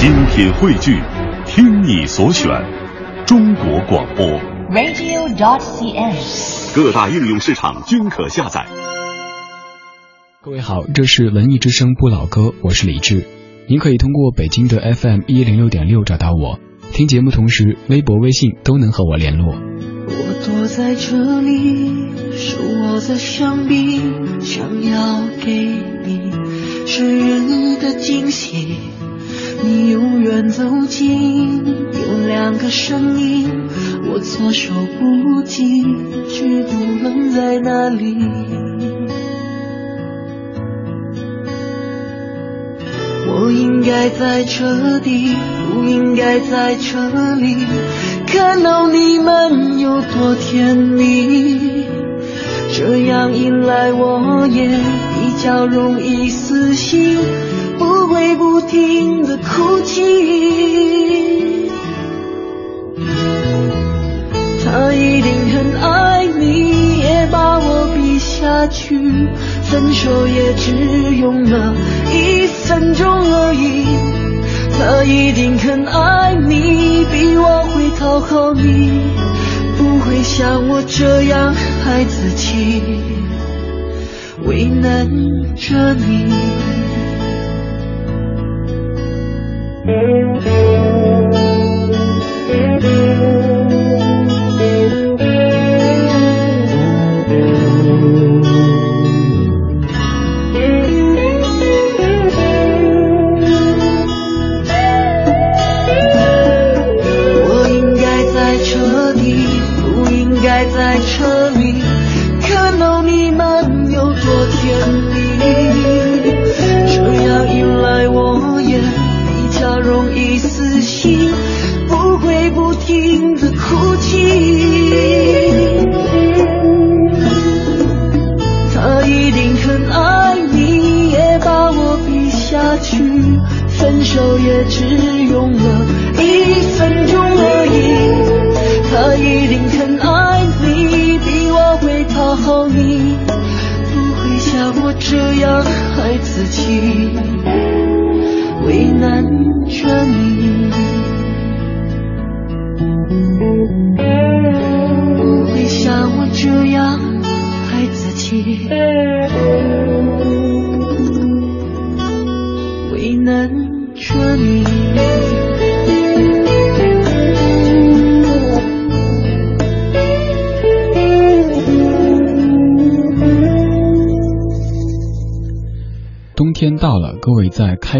精品汇聚，听你所选，中国广播。radio.cn。各大应用市场均可下载。各位好，这是文艺之声不老歌，我是李志。您可以通过北京的 FM 一零六点六找到我，听节目同时，微博、微信都能和我联络。我躲在这里，手握在香槟，想要给你生日的惊喜。你永远走近，有两个声音，我措手不及，却不能在那里。我应该在这里，不应该在这里，看到你们有多甜蜜。这样一来，我也比较容易死心，不会不停的哭泣。他一定很爱你，也把我比下去，分手也只用了一分钟而已。他一定很爱你，比我会讨好你，不会像我这样孩子气，为难着你。我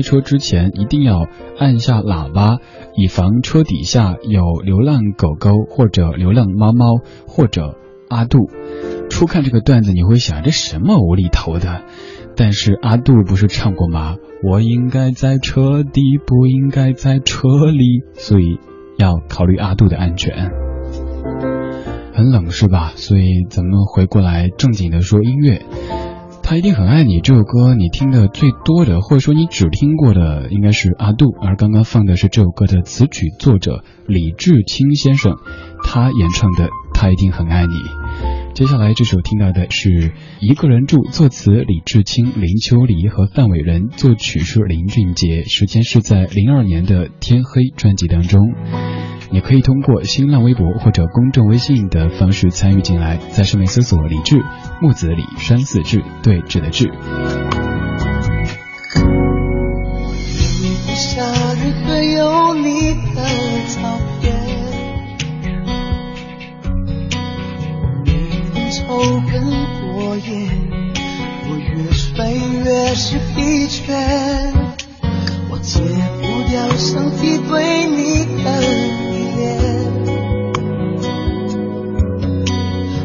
开车之前一定要按下喇叭，以防车底下有流浪狗狗或者流浪猫猫或者阿杜。初看这个段子，你会想这什么无厘头的？但是阿杜不是唱过吗？我应该在车底，不应该在车里，所以要考虑阿杜的安全。很冷是吧？所以咱们回过来正经的说音乐。他一定很爱你这首歌，你听的最多的，或者说你只听过的，应该是阿杜。而刚刚放的是这首歌的词曲作者李志清先生，他演唱的《他一定很爱你》。接下来这首听到的是一个人住，作词李志清、林秋离和范伟人，作曲是林俊杰。时间是在零二年的《天黑》专辑当中。也可以通过新浪微博或者公众微信的方式参与进来，在上面搜索“李志木子李山寺志对峙的志”。夏日会有你的草每天抽根火焰，我越睡越是疲倦，我戒不掉身体对你。的依恋，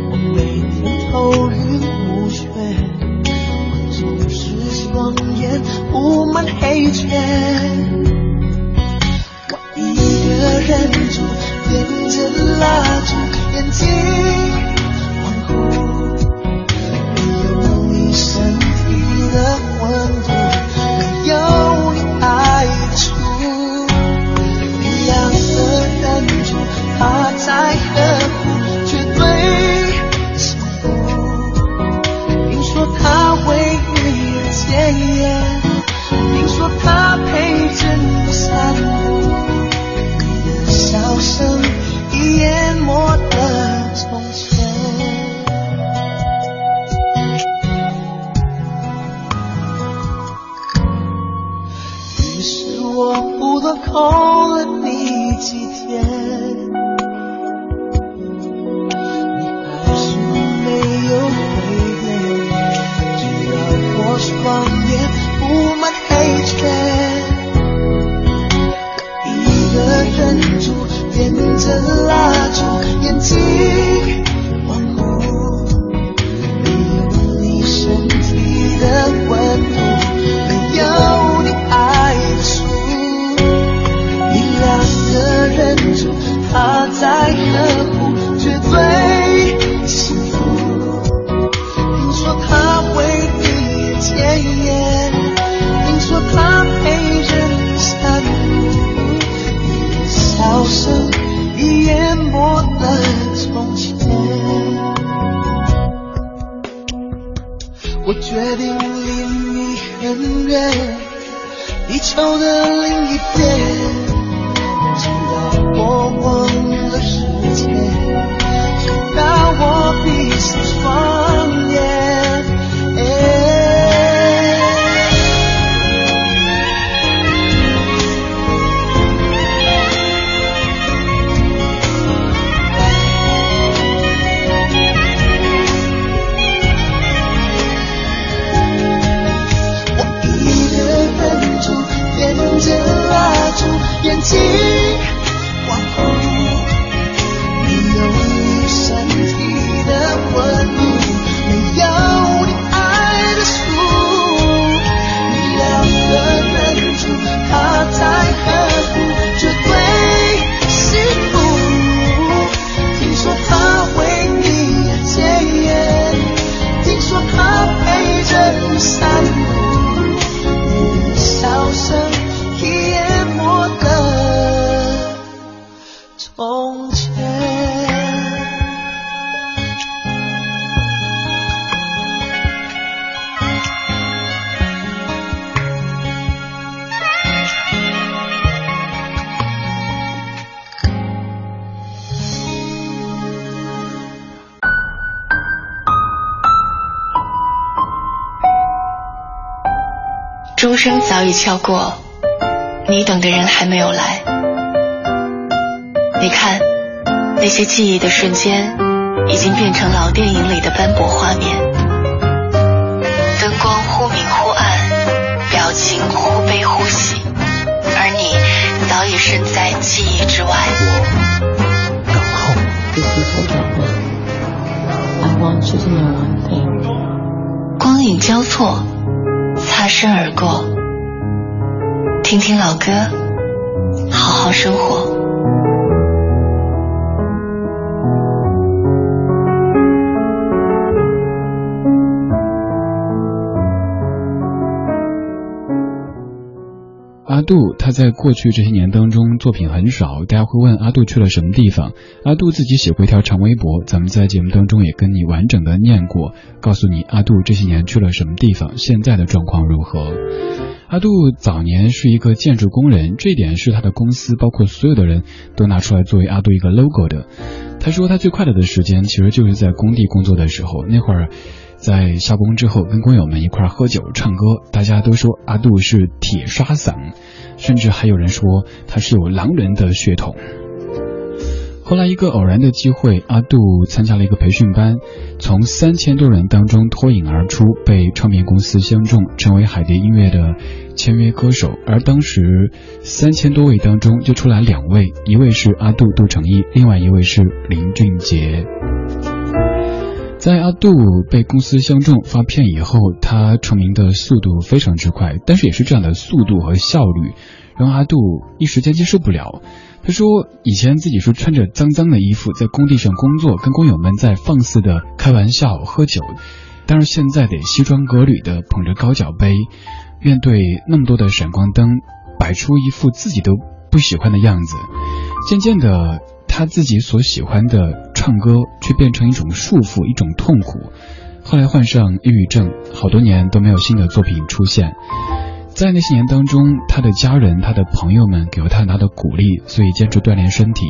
我每天头晕目眩，我总是双眼布满黑圈。我一个人住，点着蜡烛，眼睛远地球的另一边。钟声早已敲过，你等的人还没有来。你看，那些记忆的瞬间，已经变成老电影里的斑驳画面。灯光忽明忽暗，表情忽悲忽喜，而你早已身在记忆之外。我等候。光影交错。擦身而过，听听老歌，好好生活。杜他在过去这些年当中作品很少，大家会问阿杜去了什么地方？阿杜自己写过一条长微博，咱们在节目当中也跟你完整的念过，告诉你阿杜这些年去了什么地方，现在的状况如何。阿杜早年是一个建筑工人，这点是他的公司包括所有的人都拿出来作为阿杜一个 logo 的。他说他最快乐的时间其实就是在工地工作的时候，那会儿。在下工之后，跟工友们一块喝酒唱歌，大家都说阿杜是铁刷嗓，甚至还有人说他是有狼人的血统。后来一个偶然的机会，阿杜参加了一个培训班，从三千多人当中脱颖而出，被唱片公司相中，成为海蝶音乐的签约歌手。而当时三千多位当中就出来两位，一位是阿杜杜成义，另外一位是林俊杰。在阿杜被公司相中发片以后，他成名的速度非常之快，但是也是这样的速度和效率，让阿杜一时间接受不了。他说，以前自己是穿着脏脏的衣服在工地上工作，跟工友们在放肆的开玩笑、喝酒，但是现在得西装革履的捧着高脚杯，面对那么多的闪光灯，摆出一副自己都不喜欢的样子，渐渐的。他自己所喜欢的唱歌，却变成一种束缚，一种痛苦。后来患上抑郁症，好多年都没有新的作品出现。在那些年当中，他的家人、他的朋友们给了他很大的鼓励，所以坚持锻炼身体，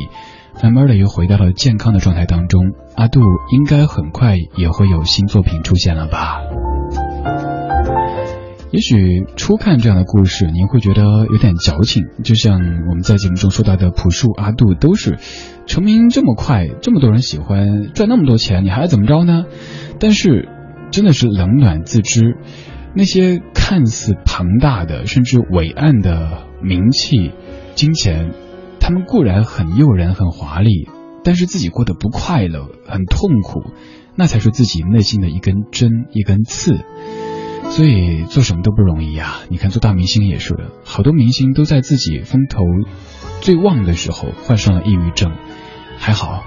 慢慢的又回到了健康的状态当中。阿杜应该很快也会有新作品出现了吧。也许初看这样的故事，您会觉得有点矫情，就像我们在节目中说到的朴树、阿杜，都是成名这么快，这么多人喜欢，赚那么多钱，你还怎么着呢？但是真的是冷暖自知，那些看似庞大的甚至伟岸的名气、金钱，他们固然很诱人、很华丽，但是自己过得不快乐、很痛苦，那才是自己内心的一根针、一根刺。所以做什么都不容易啊！你看做大明星也是的，好多明星都在自己风头最旺的时候患上了抑郁症，还好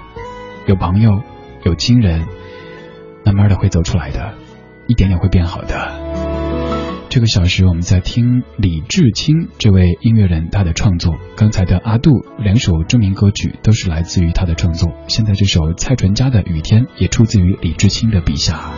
有朋友有亲人，慢慢的会走出来的，一点点会变好的。这个小时我们在听李志清这位音乐人他的创作，刚才的阿杜两首著名歌曲都是来自于他的创作，现在这首蔡淳佳的《雨天》也出自于李志清的笔下。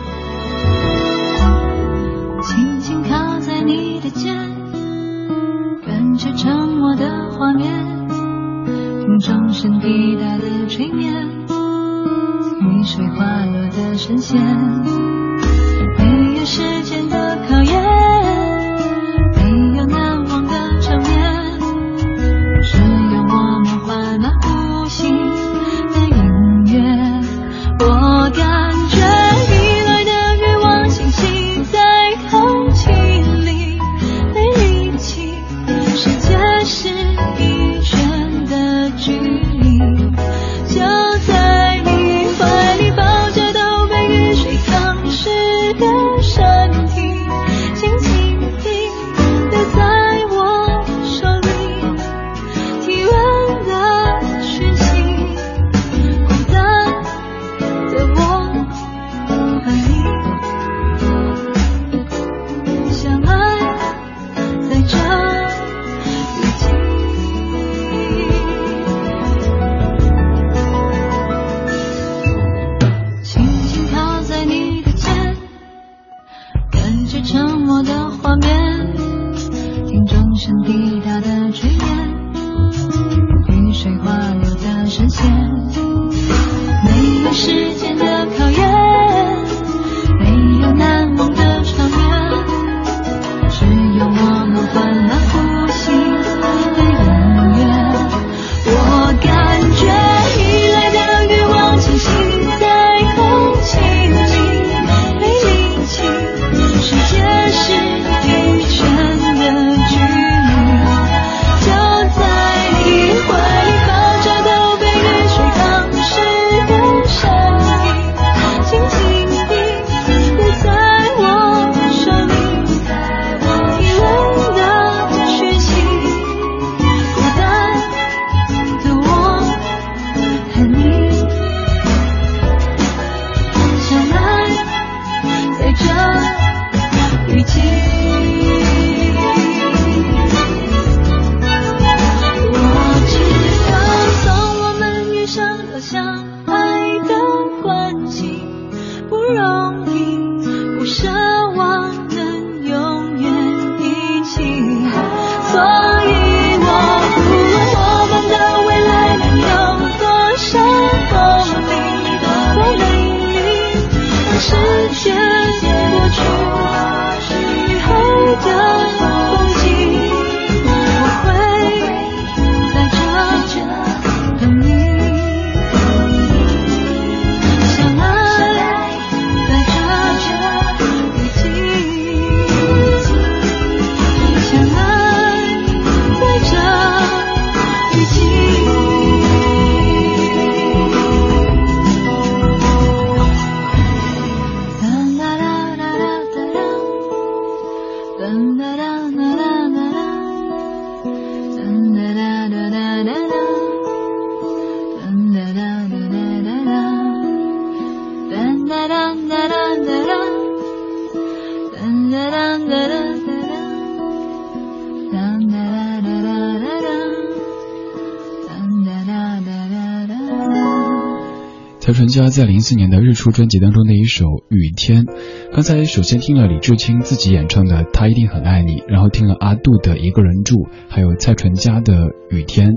蔡淳佳在零四年的日出专辑当中的一首《雨天》，刚才首先听了李志清自己演唱的《他一定很爱你》，然后听了阿杜的《一个人住》，还有蔡淳佳的《雨天》。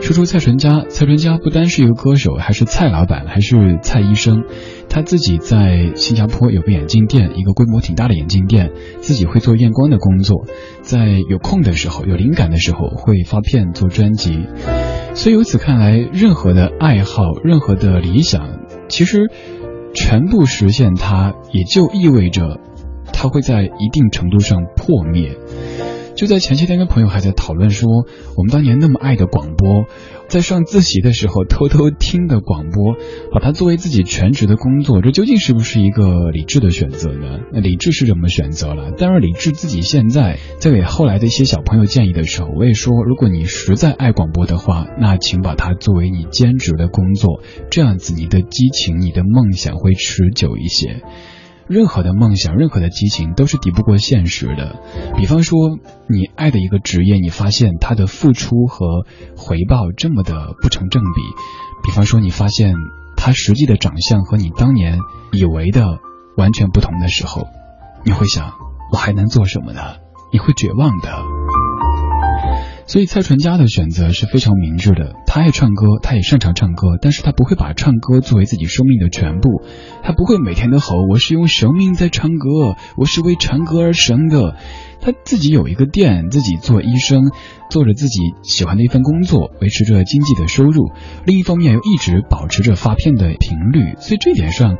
说出蔡淳佳，蔡淳佳不单是一个歌手，还是蔡老板，还是蔡医生。他自己在新加坡有个眼镜店，一个规模挺大的眼镜店，自己会做验光的工作，在有空的时候、有灵感的时候会发片做专辑。所以由此看来，任何的爱好、任何的理想，其实全部实现它，也就意味着它会在一定程度上破灭。就在前些天，跟朋友还在讨论说，我们当年那么爱的广播，在上自习的时候偷偷听的广播，把它作为自己全职的工作，这究竟是不是一个理智的选择呢？那理智是怎么选择了？当然，理智自己现在在给后来的一些小朋友建议的时候，我也说，如果你实在爱广播的话，那请把它作为你兼职的工作，这样子你的激情、你的梦想会持久一些。任何的梦想，任何的激情都是抵不过现实的。比方说，你爱的一个职业，你发现他的付出和回报这么的不成正比。比方说，你发现他实际的长相和你当年以为的完全不同的时候，你会想，我还能做什么呢？你会绝望的。所以蔡淳佳的选择是非常明智的。他爱唱歌，他也擅长唱歌，但是他不会把唱歌作为自己生命的全部。他不会每天都吼：“我是用生命在唱歌，我是为唱歌而生的。”他自己有一个店，自己做医生，做着自己喜欢的一份工作，维持着经济的收入。另一方面又一直保持着发片的频率。所以这一点上，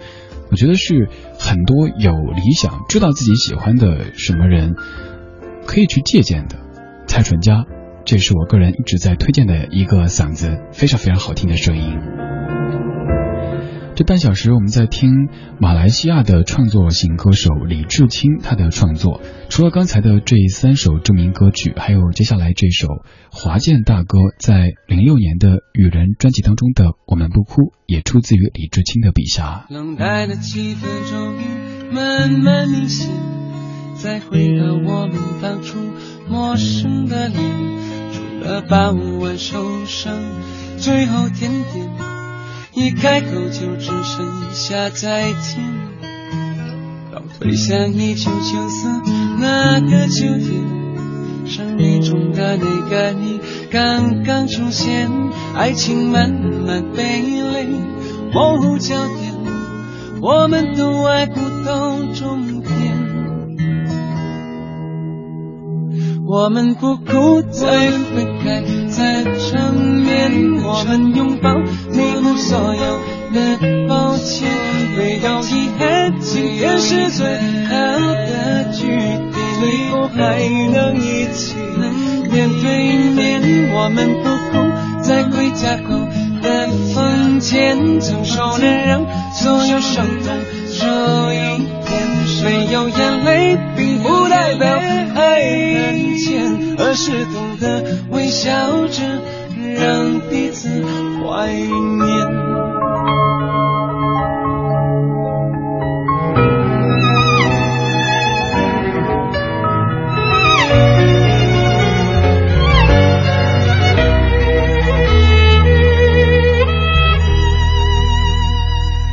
我觉得是很多有理想、知道自己喜欢的什么人可以去借鉴的。蔡淳佳。这是我个人一直在推荐的一个嗓子非常非常好听的声音。这半小时我们在听马来西亚的创作型歌手李志清他的创作。除了刚才的这三首著名歌曲，还有接下来这首华健大哥在零六年的《雨人》专辑当中的《我们不哭》，也出自于李志清的笔下。冷淡的气氛终于慢慢明显，再回到我们当初陌生的脸。了傍晚收声，最后甜点，一开口就只剩下再见。倒退向一九九四那个秋天，生命中的那个你刚刚出现，爱情慢慢被泪模糊焦点，我们都爱不到终我们不哭，再分开，再缠绵。我们拥抱，弥补所有的抱歉。没有遗憾，今天是最好的句点。最后还能一起面对面。我们不哭，在回家后的房间，承受忍让，所有伤痛少一点。没有眼泪，不代表爱很浅，而是懂得微笑着让彼此怀念。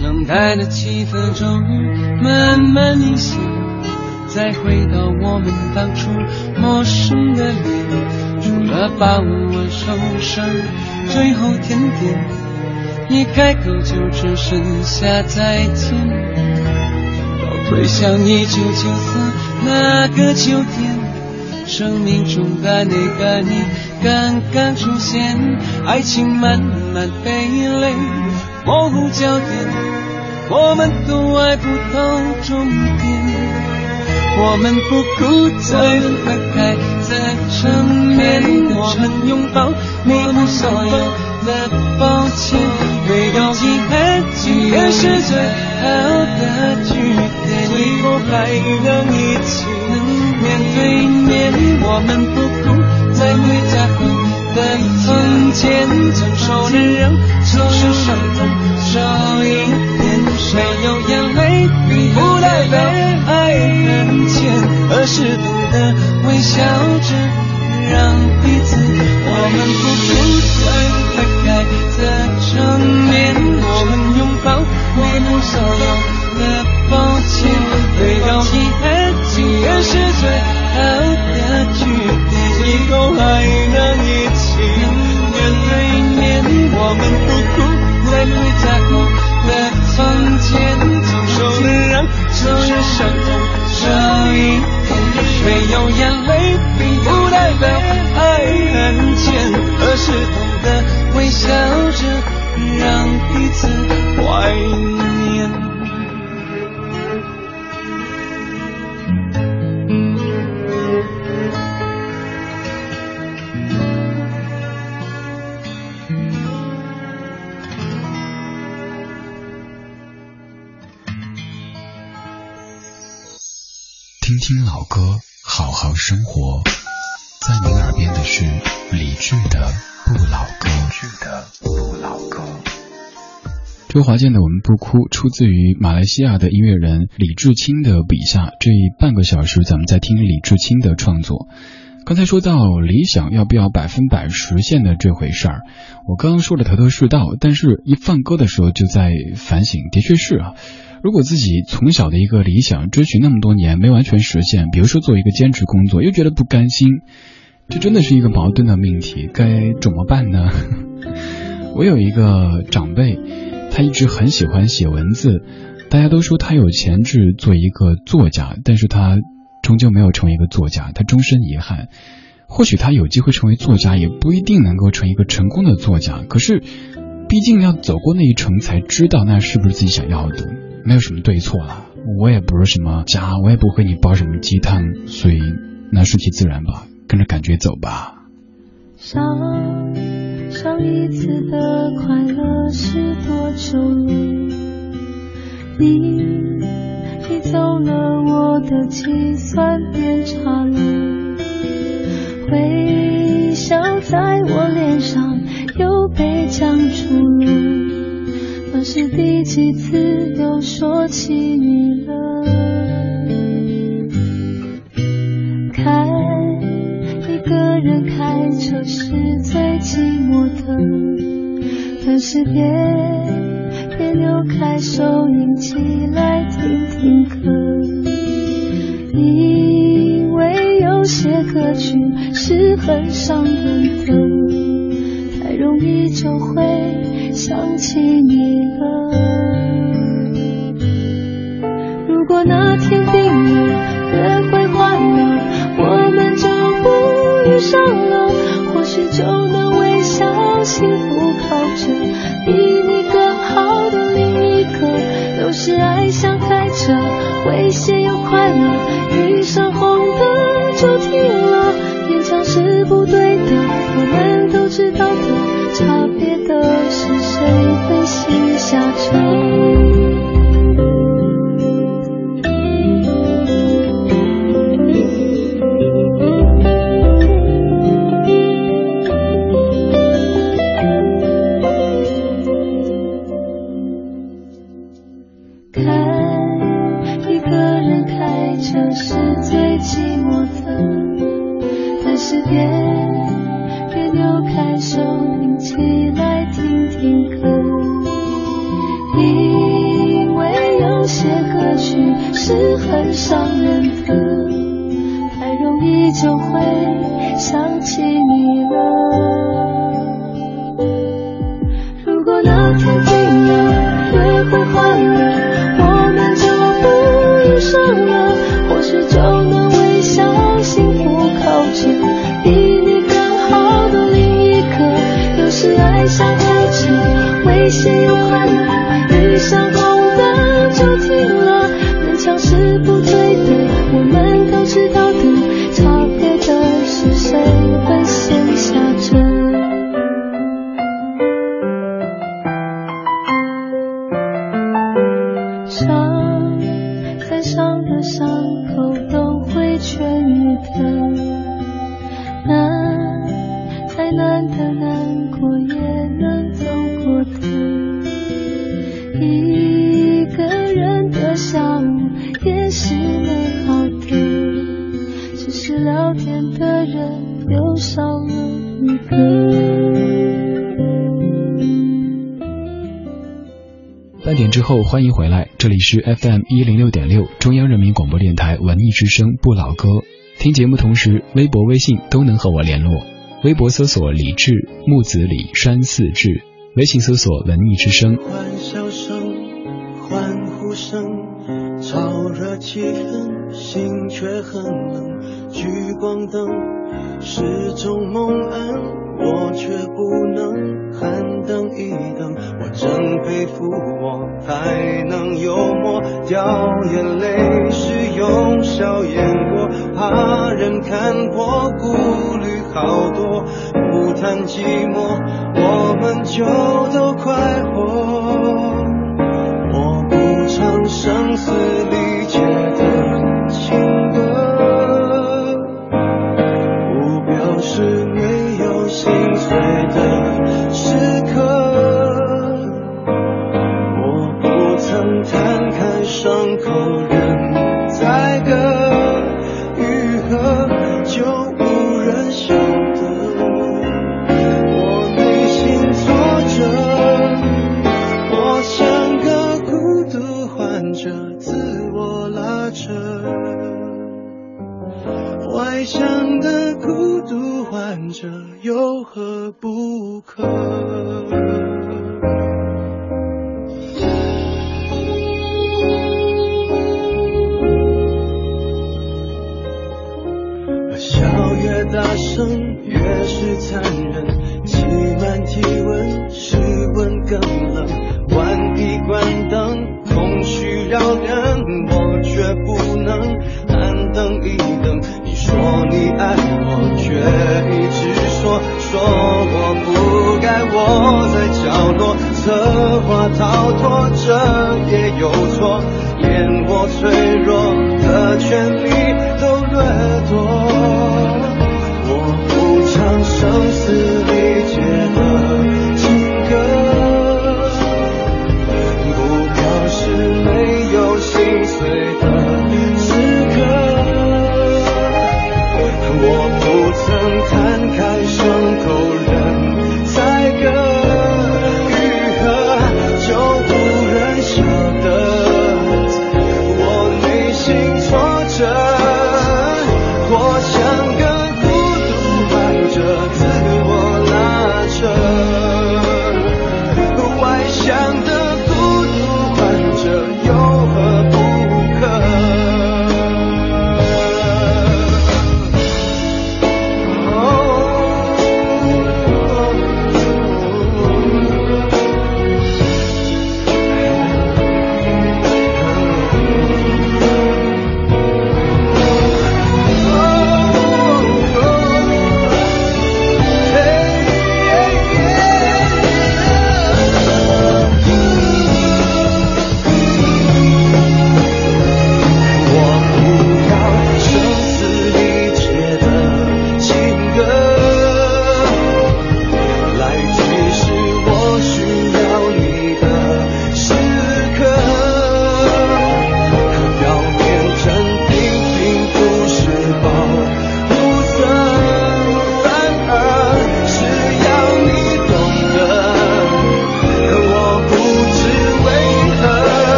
冷淡的气氛中。慢慢凝显，再回到我们当初陌生的脸，除了傍晚收声，最后甜点，一开口就只剩下再见。倒退向一九九四那个秋天，生命中的那个你刚刚出现，爱情慢慢被泪模糊焦点。我们都爱不到终点，我们不哭再分开，再缠绵，我们拥抱弥补所有的抱歉，没有遗憾，今天是最好的句点，最后还能一起面对面，我们不哭在回家后的房间，承受忍让，承受伤痛少一点。没有眼泪，并不代表爱很浅，而是懂得微笑着让彼此。我们不哭，再分开，再缠绵。我们拥抱，弥补所有的抱歉。没有遗憾，今天是最好的句点，以后还能一起面对面。我们不哭，泪水在后的房间，总受的让总是伤痛。这一天没有眼泪，并不代表爱很浅，而是懂得微笑着让彼此怀念。听老歌，好好生活。在您耳边的是李志的《不老歌》。不老歌。周华健的《我们不哭》出自于马来西亚的音乐人李志清的笔下。这半个小时，咱们在听李志清的创作。刚才说到理想要不要百分百实现的这回事儿，我刚刚说的头头是道，但是一放歌的时候就在反省，的确是啊。如果自己从小的一个理想追寻那么多年没完全实现，比如说做一个兼职工作又觉得不甘心，这真的是一个矛盾的命题，该怎么办呢？我有一个长辈，他一直很喜欢写文字，大家都说他有潜质做一个作家，但是他终究没有成为一个作家，他终身遗憾。或许他有机会成为作家，也不一定能够成一个成功的作家。可是，毕竟要走过那一程，才知道那是不是自己想要的。没有什么对错了，我也不是什么家，我也不会你煲什么鸡汤，所以那顺其自然吧，跟着感觉走吧。上上一次的快乐是多久？你你走了，我的计算变差了，微笑在我脸上又被僵住了。这是第几次又说起你了？开一个人开车是最寂寞的，但是别别扭开收音机来听听歌，因为有些歌曲是很伤人的，太容易就会。想起你了。如果那天定了。约会换了，我们就不遇上了，或许就能微笑幸福靠着比你更好的另一个。有时爱像开车，危险又快乐，遇上红灯就停了，勉强是不对的，我们都知道的，点之后欢迎回来，这里是 FM 一零六点六中央人民广播电台文艺之声不老歌。听节目同时，微博、微信都能和我联络。微博搜索李志木子李山寺志，微信搜索“文艺之声”。欢笑声、欢呼声，燥热气氛，心却很冷。聚光灯是种蒙恩，我却不能喊等一等。我真佩服我还能幽默，掉眼泪是用笑掩过，怕人看破，顾虑好多，不谈寂寞，我们就都快活。我不唱声嘶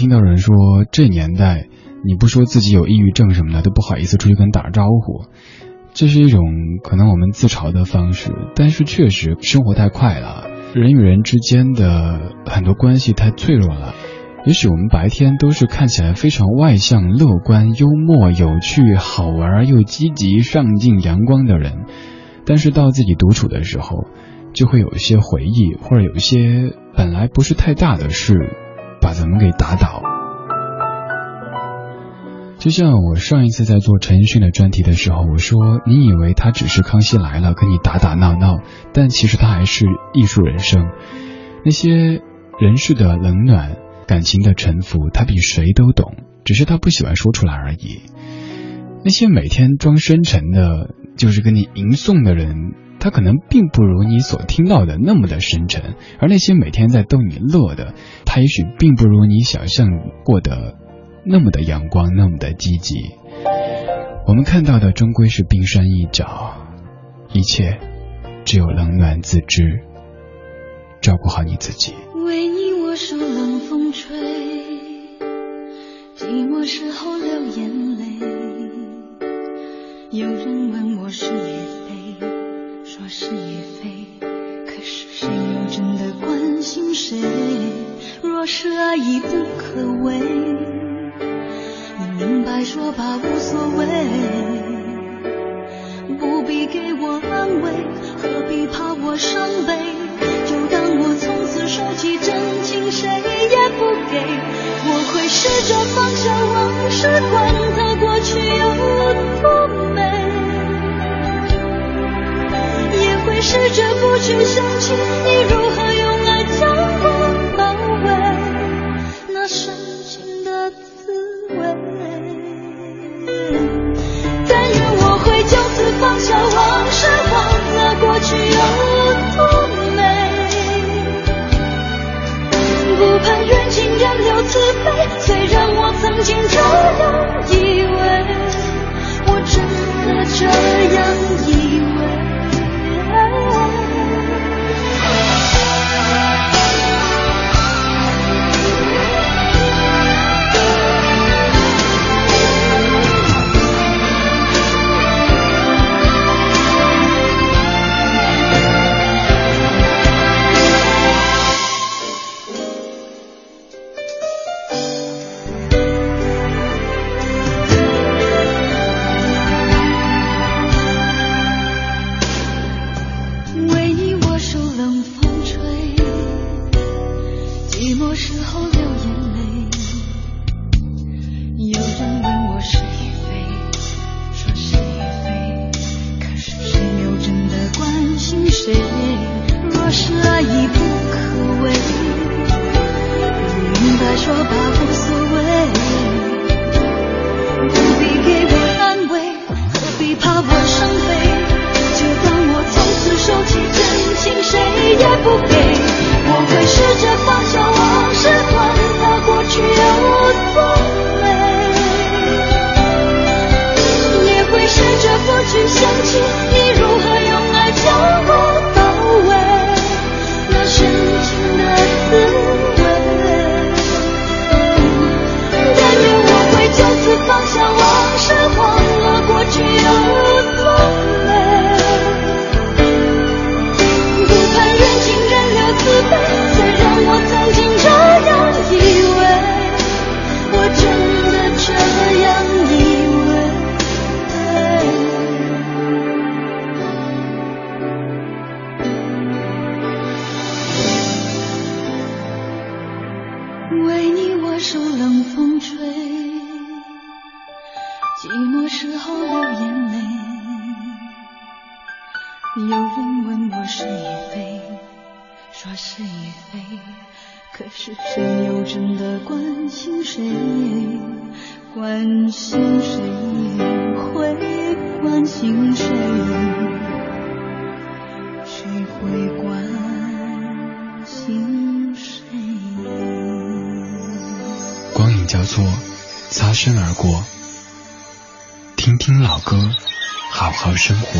听到人说，这年代你不说自己有抑郁症什么的，都不好意思出去跟人打招呼。这是一种可能我们自嘲的方式，但是确实生活太快了，人与人之间的很多关系太脆弱了。也许我们白天都是看起来非常外向、乐观、幽默、有趣、好玩又积极、上进、阳光的人，但是到自己独处的时候，就会有一些回忆，或者有一些本来不是太大的事，把咱们给打倒。就像我上一次在做陈奕迅的专题的时候，我说你以为他只是康熙来了跟你打打闹闹，但其实他还是艺术人生。那些人世的冷暖、感情的沉浮，他比谁都懂，只是他不喜欢说出来而已。那些每天装深沉的，就是跟你吟诵的人，他可能并不如你所听到的那么的深沉；而那些每天在逗你乐的，他也许并不如你想象过的那么的阳光，那么的积极。我们看到的终归是冰山一角，一切只有冷暖自知。照顾好你自己。为你我受冷风吹，寂寞时候流眼泪。有人问我是，是与非，可是谁又真的关心谁？若是爱已不可为，你明白说吧，无所谓，不必给我安慰，何必怕我伤悲？就当我从此收起真情，谁也不给。我会试着放下往事，管它过去有多试着不去想起你如何去想起心谁也会关心谁？谁会关心谁？光影交错，擦身而过。听听老歌，好好生活。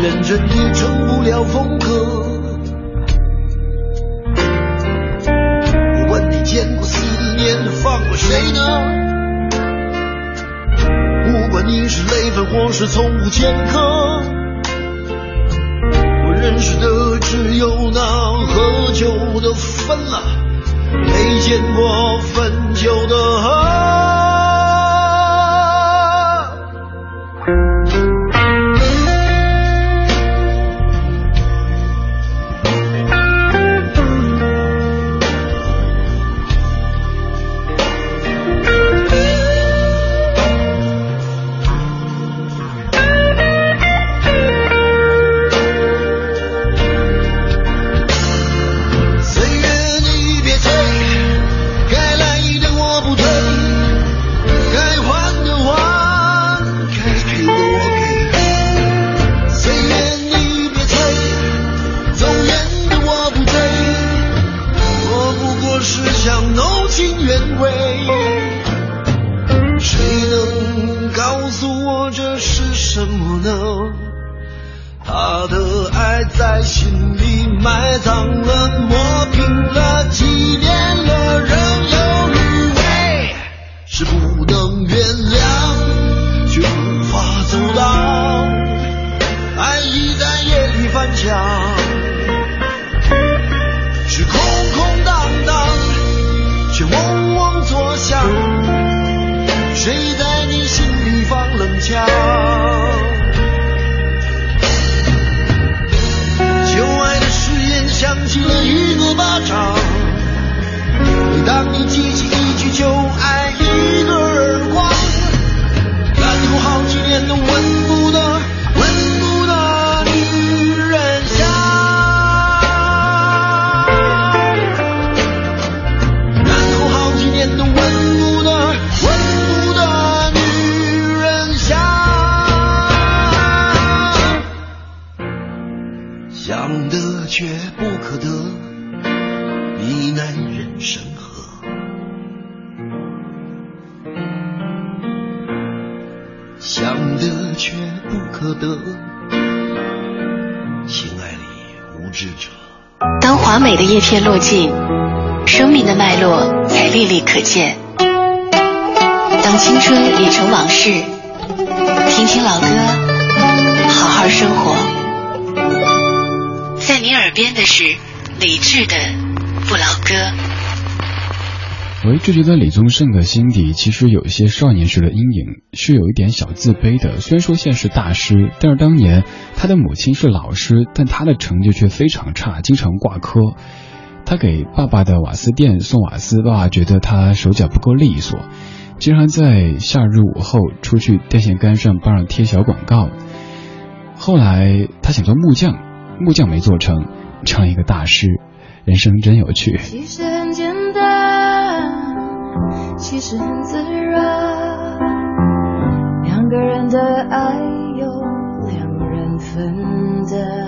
认真也成不了风格。我问你见过思念放过谁呢？不管你是累犯或是从无前科。我认识的只有那喝酒的分了，没见过分酒的华美的叶片落尽，生命的脉络才历历可见。当青春已成往事，听听老歌，好好生活。在你耳边的是理智的不老歌。我一直觉得李宗盛的心底其实有一些少年时的阴影，是有一点小自卑的。虽然说现在是大师，但是当年他的母亲是老师，但他的成绩却非常差，经常挂科。他给爸爸的瓦斯店送瓦斯，爸爸觉得他手脚不够利索，经常在夏日午后出去电线杆上帮人贴小广告。后来他想做木匠，木匠没做成，成了一个大师。人生真有趣。其实很简单，其实很自然，两个人的爱由两人分担，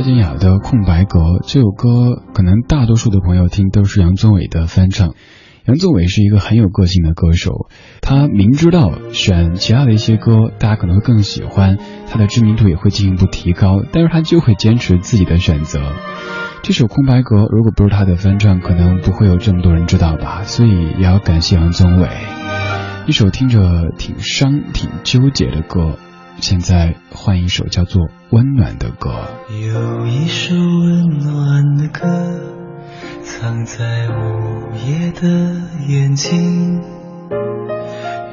蔡健雅的《空白格》这首歌，可能大多数的朋友听都是杨宗纬的翻唱。杨宗纬是一个很有个性的歌手，他明知道选其他的一些歌大家可能会更喜欢，他的知名度也会进一步提高，但是他就会坚持自己的选择。这首《空白格》如果不是他的翻唱，可能不会有这么多人知道吧，所以也要感谢杨宗纬。一首听着挺伤、挺纠结的歌，现在换一首叫做《温暖》的歌。有一首温暖的歌。藏在午夜的眼睛，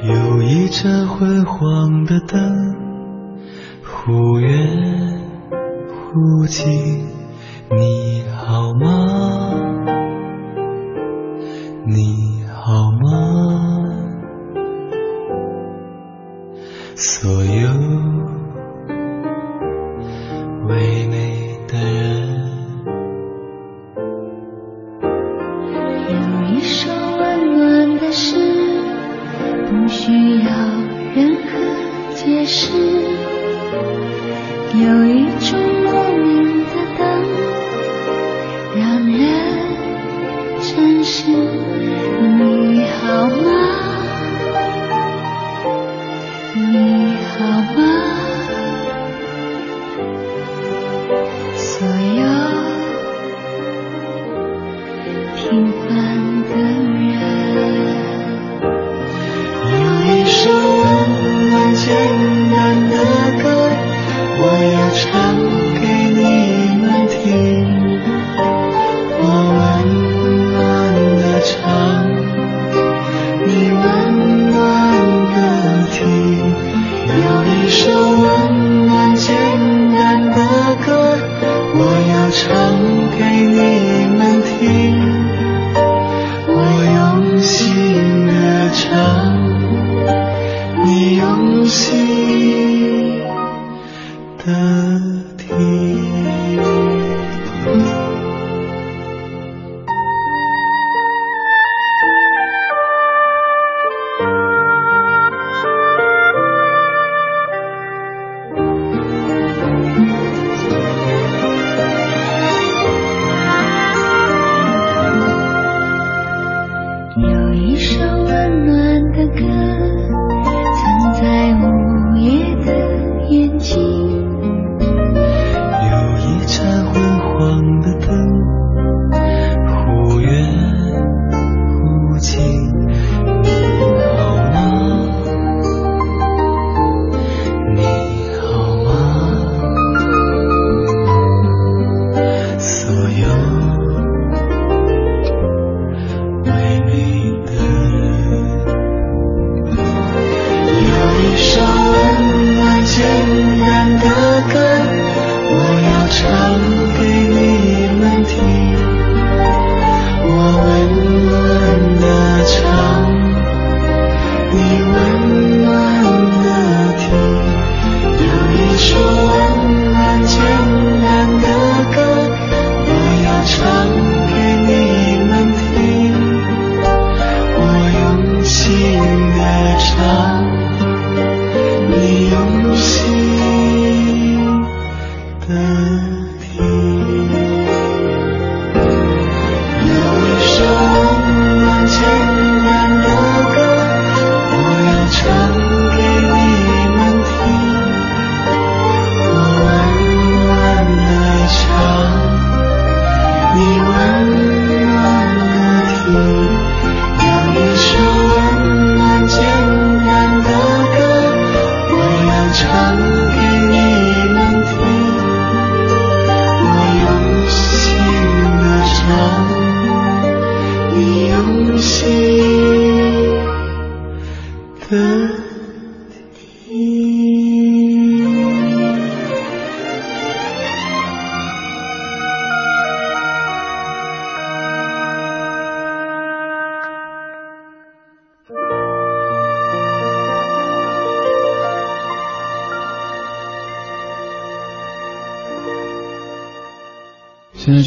有一盏昏黄的灯，忽远忽近。你好吗？你好吗？所有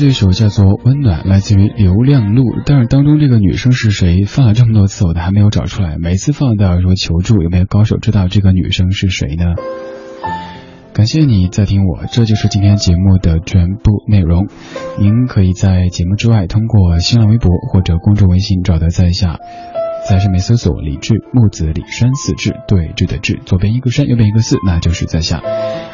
这首叫做《温暖》，来自于刘亮路。但是当中这个女生是谁？放了这么多次，我都还没有找出来。每次放都要说求助，有没有高手知道这个女生是谁呢？感谢你在听我，这就是今天节目的全部内容。您可以在节目之外通过新浪微博或者公众微信找到在下。在上面搜索“李志木子李山四志对峙的志”，左边一个山，右边一个四，那就是在下。